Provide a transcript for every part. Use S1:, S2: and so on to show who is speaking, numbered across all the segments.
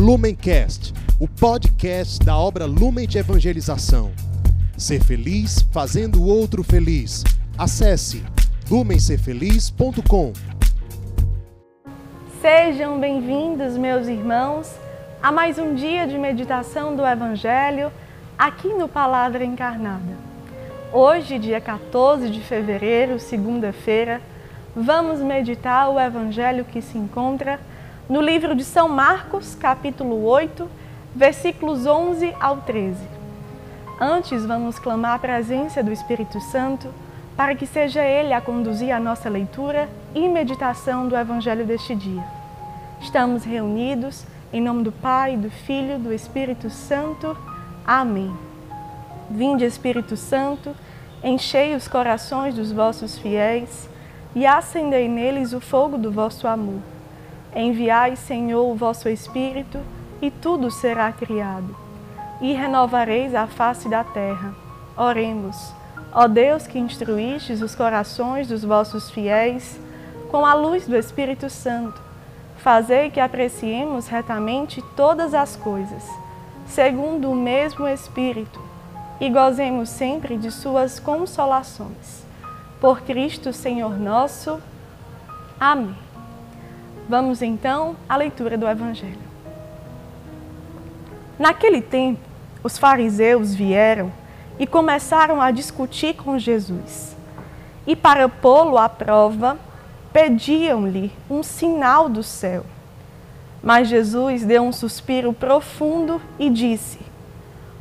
S1: Lumencast, o podcast da obra Lumen de Evangelização. Ser feliz fazendo o outro feliz. Acesse lumencerfeliz.com.
S2: Sejam bem-vindos, meus irmãos, a mais um dia de meditação do Evangelho aqui no Palavra Encarnada. Hoje, dia 14 de fevereiro, segunda-feira, vamos meditar o Evangelho que se encontra no livro de São Marcos, capítulo 8, versículos 11 ao 13. Antes, vamos clamar a presença do Espírito Santo para que seja Ele a conduzir a nossa leitura e meditação do Evangelho deste dia. Estamos reunidos em nome do Pai, do Filho, do Espírito Santo. Amém. Vinde, Espírito Santo, enchei os corações dos vossos fiéis e acendei neles o fogo do vosso amor. Enviai, Senhor, o vosso Espírito, e tudo será criado. E renovareis a face da terra. Oremos. Ó Deus que instruístes os corações dos vossos fiéis com a luz do Espírito Santo, fazei que apreciemos retamente todas as coisas, segundo o mesmo Espírito, e gozemos sempre de suas consolações. Por Cristo Senhor nosso. Amém. Vamos então à leitura do Evangelho. Naquele tempo, os fariseus vieram e começaram a discutir com Jesus. E para pô-lo à prova, pediam-lhe um sinal do céu. Mas Jesus deu um suspiro profundo e disse: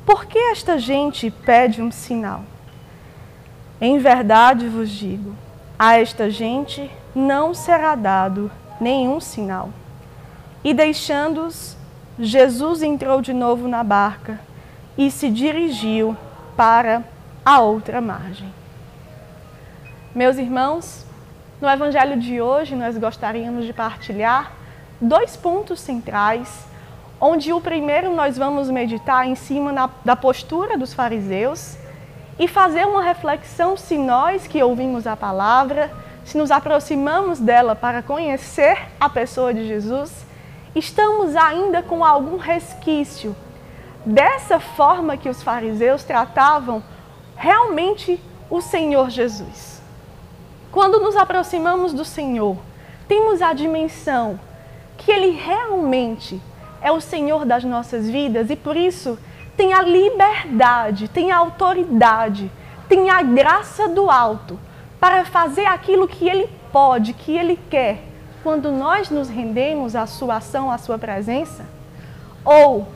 S2: Por que esta gente pede um sinal? Em verdade vos digo, a esta gente não será dado nenhum sinal. E deixando-os, Jesus entrou de novo na barca e se dirigiu para a outra margem. Meus irmãos, no Evangelho de hoje nós gostaríamos de partilhar dois pontos centrais, onde o primeiro nós vamos meditar em cima na, da postura dos fariseus e fazer uma reflexão se nós que ouvimos a palavra se nos aproximamos dela para conhecer a pessoa de Jesus, estamos ainda com algum resquício dessa forma que os fariseus tratavam realmente o Senhor Jesus. Quando nos aproximamos do Senhor, temos a dimensão que Ele realmente é o Senhor das nossas vidas e por isso tem a liberdade, tem a autoridade, tem a graça do alto para fazer aquilo que Ele pode, que Ele quer, quando nós nos rendemos à Sua ação, à Sua presença? Ou,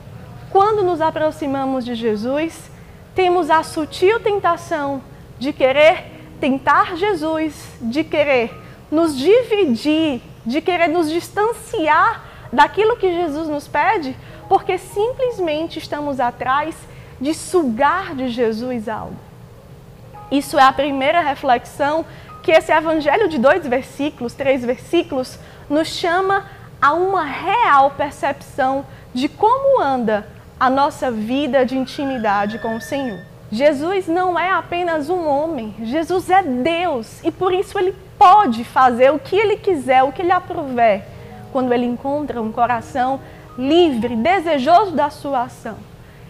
S2: quando nos aproximamos de Jesus, temos a sutil tentação de querer tentar Jesus, de querer nos dividir, de querer nos distanciar daquilo que Jesus nos pede, porque simplesmente estamos atrás de sugar de Jesus algo. Isso é a primeira reflexão que esse evangelho de dois versículos, três versículos, nos chama a uma real percepção de como anda a nossa vida de intimidade com o Senhor. Jesus não é apenas um homem, Jesus é Deus e por isso ele pode fazer o que ele quiser, o que ele aprover, quando ele encontra um coração livre, desejoso da sua ação.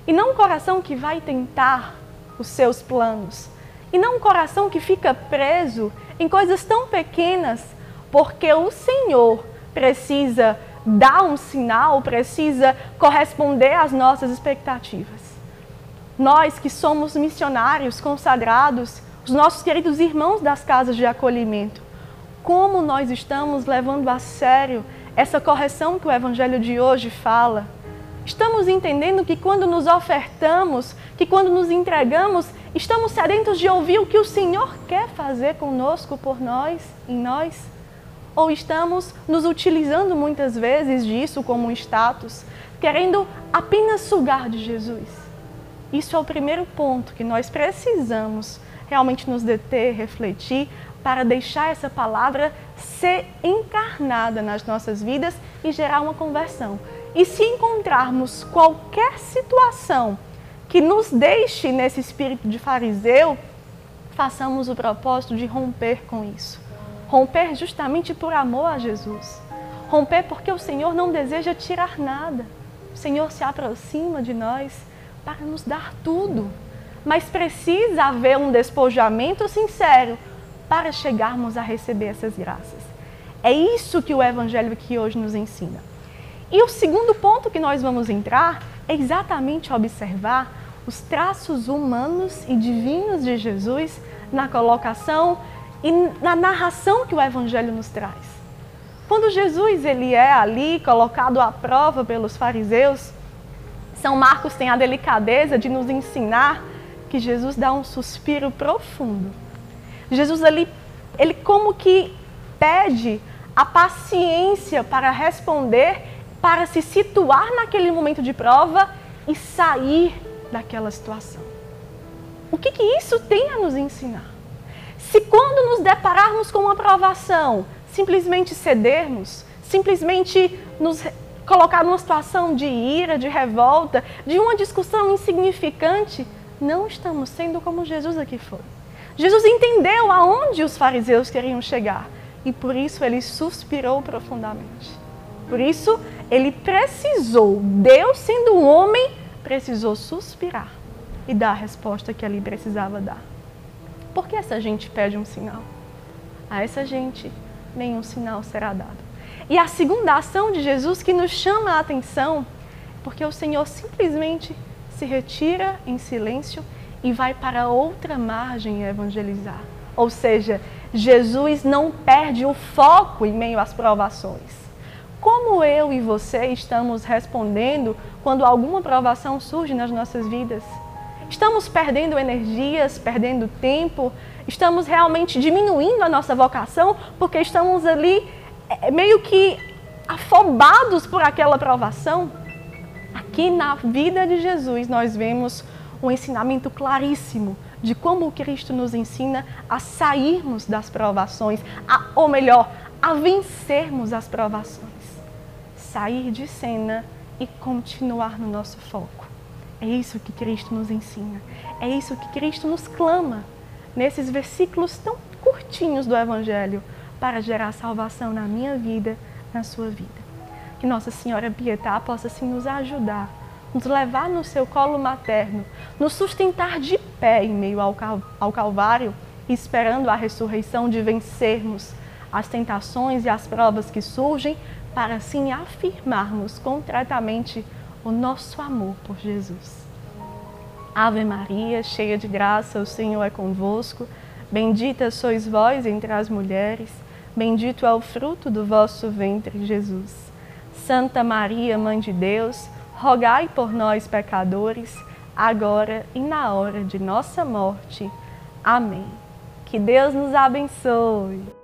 S2: E não um coração que vai tentar os seus planos, e não um coração que fica preso em coisas tão pequenas, porque o Senhor precisa dar um sinal, precisa corresponder às nossas expectativas. Nós que somos missionários consagrados, os nossos queridos irmãos das casas de acolhimento, como nós estamos levando a sério essa correção que o Evangelho de hoje fala? Estamos entendendo que quando nos ofertamos, que quando nos entregamos, estamos sedentos de ouvir o que o Senhor quer fazer conosco, por nós, em nós? Ou estamos nos utilizando muitas vezes disso como um status, querendo apenas sugar de Jesus? Isso é o primeiro ponto que nós precisamos realmente nos deter, refletir, para deixar essa palavra ser encarnada nas nossas vidas e gerar uma conversão. E se encontrarmos qualquer situação que nos deixe nesse espírito de fariseu, façamos o propósito de romper com isso. Romper justamente por amor a Jesus. Romper porque o Senhor não deseja tirar nada. O Senhor se aproxima de nós para nos dar tudo. Mas precisa haver um despojamento sincero para chegarmos a receber essas graças. É isso que o Evangelho aqui hoje nos ensina. E o segundo ponto que nós vamos entrar é exatamente observar os traços humanos e divinos de Jesus na colocação e na narração que o Evangelho nos traz. Quando Jesus ele é ali colocado à prova pelos fariseus, São Marcos tem a delicadeza de nos ensinar que Jesus dá um suspiro profundo. Jesus ali, ele como que pede a paciência para responder, para se situar naquele momento de prova e sair daquela situação. O que, que isso tem a nos ensinar? Se quando nos depararmos com uma provação, simplesmente cedermos, simplesmente nos colocar numa situação de ira, de revolta, de uma discussão insignificante, não estamos sendo como Jesus aqui foi. Jesus entendeu aonde os fariseus queriam chegar e por isso ele suspirou profundamente. Por isso ele precisou, Deus sendo homem, precisou suspirar e dar a resposta que ali precisava dar. Por que essa gente pede um sinal? A essa gente nenhum sinal será dado. E a segunda ação de Jesus que nos chama a atenção, porque o Senhor simplesmente se retira em silêncio e vai para outra margem evangelizar. Ou seja, Jesus não perde o foco em meio às provações. Como eu e você estamos respondendo quando alguma provação surge nas nossas vidas? Estamos perdendo energias, perdendo tempo, estamos realmente diminuindo a nossa vocação porque estamos ali é, meio que afobados por aquela provação? Aqui na vida de Jesus nós vemos um ensinamento claríssimo de como Cristo nos ensina a sairmos das provações, a, ou melhor, a vencermos as provações. Sair de cena e continuar no nosso foco. É isso que Cristo nos ensina. É isso que Cristo nos clama nesses versículos tão curtinhos do Evangelho para gerar salvação na minha vida, na sua vida. Que Nossa Senhora Pietá possa assim nos ajudar, nos levar no seu colo materno, nos sustentar de pé em meio ao, ao Calvário, esperando a ressurreição de vencermos as tentações e as provas que surgem, para assim afirmarmos concretamente o nosso amor por Jesus. Ave Maria, cheia de graça, o Senhor é convosco. Bendita sois vós entre as mulheres, bendito é o fruto do vosso ventre, Jesus. Santa Maria, Mãe de Deus, rogai por nós, pecadores, agora e na hora de nossa morte. Amém. Que Deus nos abençoe.